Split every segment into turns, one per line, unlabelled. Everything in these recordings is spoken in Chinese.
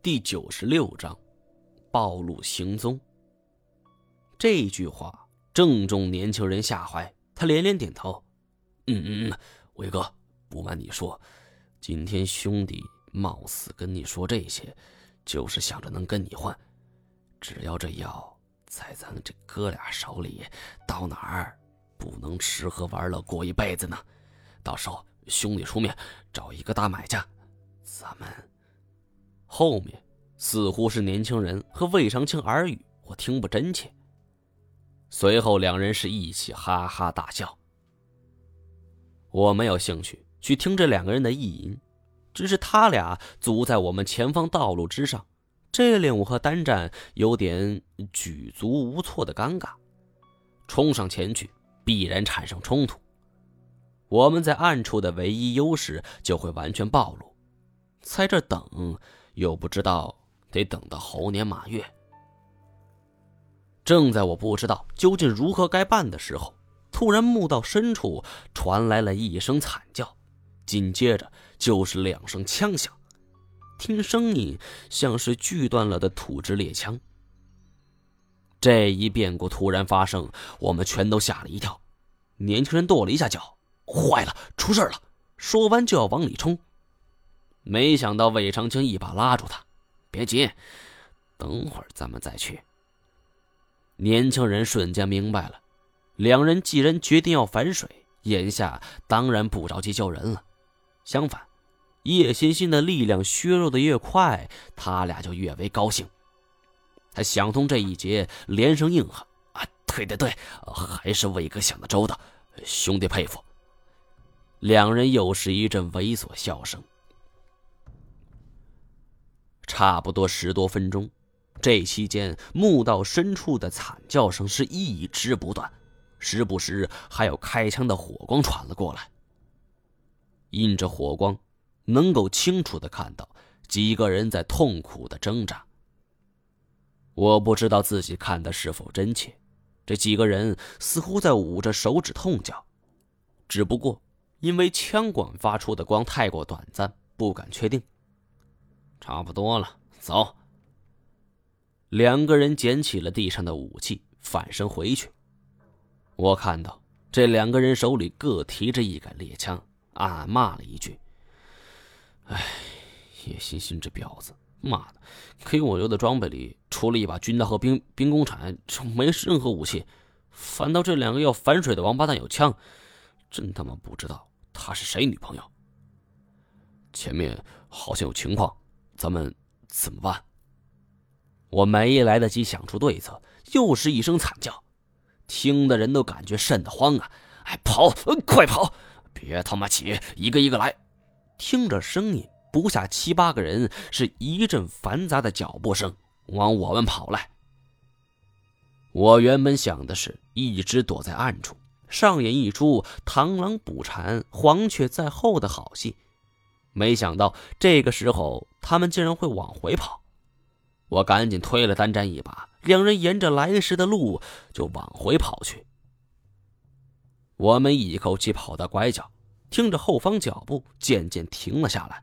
第九十六章，暴露行踪。这句话正中年轻人下怀，他连连点头：“嗯嗯嗯，伟哥，不瞒你说，今天兄弟冒死跟你说这些，就是想着能跟你换。只要这药在咱这哥俩手里，到哪儿不能吃喝玩乐过一辈子呢？到时候兄弟出面找一个大买家，咱们……”后面似乎是年轻人和魏长青耳语，我听不真切。随后两人是一起哈哈大笑。我没有兴趣去听这两个人的意淫，只是他俩阻在我们前方道路之上，这令我和单战有点举足无措的尴尬。冲上前去必然产生冲突，我们在暗处的唯一优势就会完全暴露，在这等。又不知道得等到猴年马月。正在我不知道究竟如何该办的时候，突然墓道深处传来了一声惨叫，紧接着就是两声枪响，听声音像是锯断了的土制猎枪。这一变故突然发生，我们全都吓了一跳。年轻人跺了一下脚，坏了，出事了！说完就要往里冲。没想到魏长青一把拉住他，别急，等会儿咱们再去。年轻人瞬间明白了，两人既然决定要反水，眼下当然不着急救人了。相反，叶欣欣的力量削弱的越快，他俩就越为高兴。他想通这一劫，连声应和：“啊，对对对，还是魏哥想的周到，兄弟佩服。”两人又是一阵猥琐笑声。差不多十多分钟，这期间墓道深处的惨叫声是一直不断，时不时还有开枪的火光传了过来。因着火光，能够清楚的看到几个人在痛苦的挣扎。我不知道自己看的是否真切，这几个人似乎在捂着手指痛叫，只不过因为枪管发出的光太过短暂，不敢确定。差不多了，走。两个人捡起了地上的武器，反身回去。我看到这两个人手里各提着一杆猎枪，暗骂了一句：“哎，叶欣欣这婊子，妈的，给我留的装备里除了一把军刀和兵兵工铲，就没任何武器。反倒这两个要反水的王八蛋有枪，真他妈不知道他是谁女朋友。前面好像有情况。”咱们怎么办？我没来得及想出对策，又是一声惨叫，听的人都感觉瘆得慌啊！哎，跑，快跑！别他妈起，一个一个来。听着声音，不下七八个人，是一阵繁杂的脚步声往我们跑来。我原本想的是一直躲在暗处，上演一出螳螂捕蝉，黄雀在后的好戏。没想到这个时候，他们竟然会往回跑。我赶紧推了单战一把，两人沿着来时的路就往回跑去。我们一口气跑到拐角，听着后方脚步渐渐停了下来。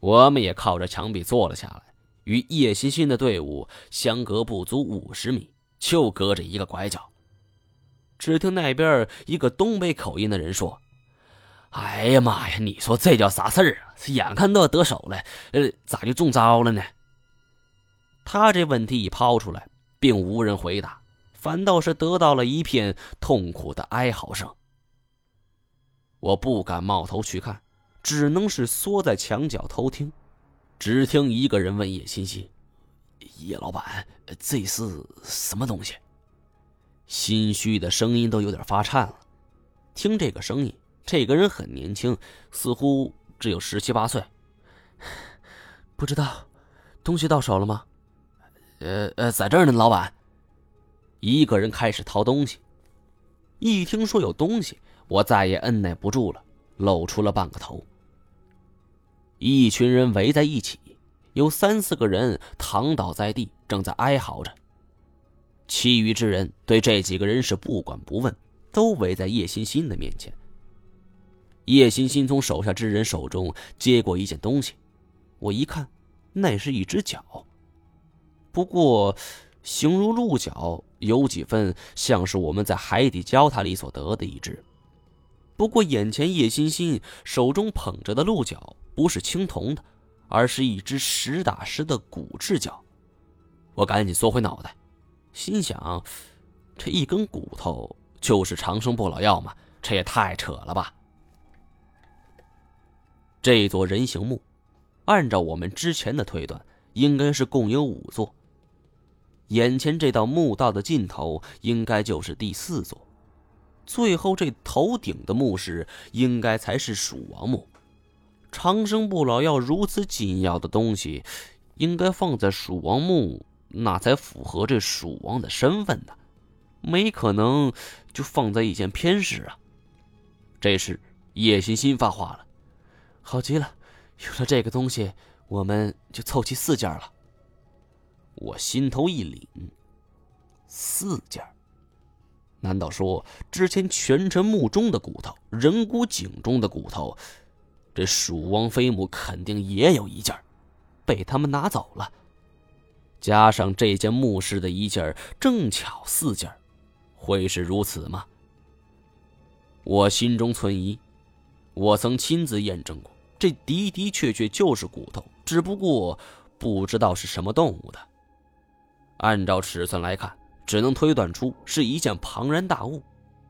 我们也靠着墙壁坐了下来，与叶欣欣的队伍相隔不足五十米，就隔着一个拐角。只听那边一个东北口音的人说。哎呀妈呀！你说这叫啥事儿啊？眼看都要得手了，呃，咋就中招了呢？他这问题一抛出来，并无人回答，反倒是得到了一片痛苦的哀嚎声。我不敢冒头去看，只能是缩在墙角偷听。只听一个人问叶欣欣：“叶老板，这是什么东西？”心虚的声音都有点发颤了。听这个声音。这个人很年轻，似乎只有十七八岁。不知道，东西到手了吗？呃呃，在这儿呢，老板。一个人开始掏东西。一听说有东西，我再也按耐不住了，露出了半个头。一群人围在一起，有三四个人躺倒在地，正在哀嚎着。其余之人对这几个人是不管不问，都围在叶欣欣的面前。叶欣欣从手下之人手中接过一件东西，我一看，那是一只脚。不过，形如鹿角，有几分像是我们在海底交塔里所得的一只。不过，眼前叶欣欣手中捧着的鹿角不是青铜的，而是一只实打实的骨质角。我赶紧缩回脑袋，心想：这一根骨头就是长生不老药吗？这也太扯了吧！这座人形墓，按照我们之前的推断，应该是共有五座。眼前这道墓道的尽头，应该就是第四座。最后这头顶的墓室，应该才是蜀王墓。长生不老药如此紧要的东西，应该放在蜀王墓，那才符合这蜀王的身份呢。没可能就放在一间偏室啊！这时叶欣欣发话了：“好极了，有了这个东西，我们就凑齐四件了。”我心头一凛，四件难道说之前权臣墓中的骨头、人骨井中的骨头，这蜀王妃墓肯定也有一件被他们拿走了？加上这间墓室的一件正巧四件会是如此吗？我心中存疑。我曾亲自验证过，这的的确确就是骨头，只不过不知道是什么动物的。按照尺寸来看，只能推断出是一件庞然大物，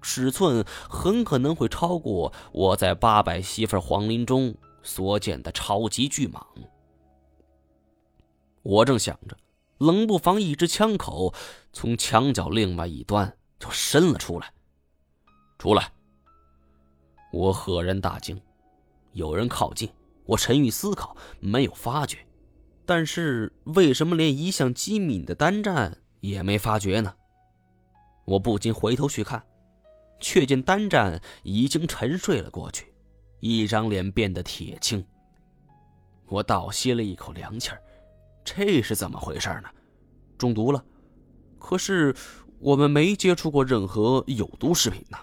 尺寸很可能会超过我在八百媳妇皇陵中所见的超级巨蟒。我正想着，冷不防一只枪口从墙角另外一端就伸了出来。出来！我赫然大惊，有人靠近，我沉郁思考，没有发觉。但是为什么连一向机敏的单战也没发觉呢？我不禁回头去看，却见单战已经沉睡了过去，一张脸变得铁青。我倒吸了一口凉气儿，这是怎么回事呢？中毒了？可是我们没接触过任何有毒食品呢，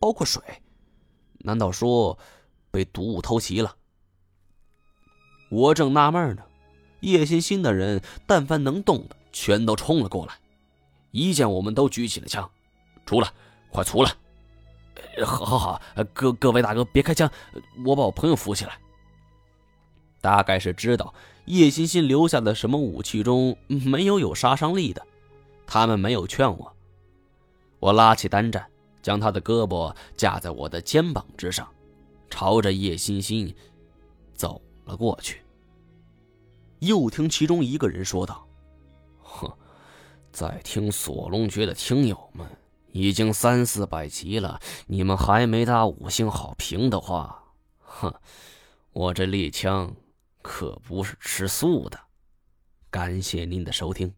包括水，难道说被毒物偷袭了？我正纳闷呢。叶欣欣的人，但凡能动的，全都冲了过来。一见我们，都举起了枪，出来，快出来！好，好，好，各各位大哥，别开枪，我把我朋友扶起来。大概是知道叶欣欣留下的什么武器中没有有杀伤力的，他们没有劝我。我拉起单战，将他的胳膊架在我的肩膀之上，朝着叶欣欣走了过去。又听其中一个人说道：“哼，在听锁龙诀的听友们已经三四百集了，你们还没打五星好评的话，哼，我这猎枪可不是吃素的。感谢您的收听。”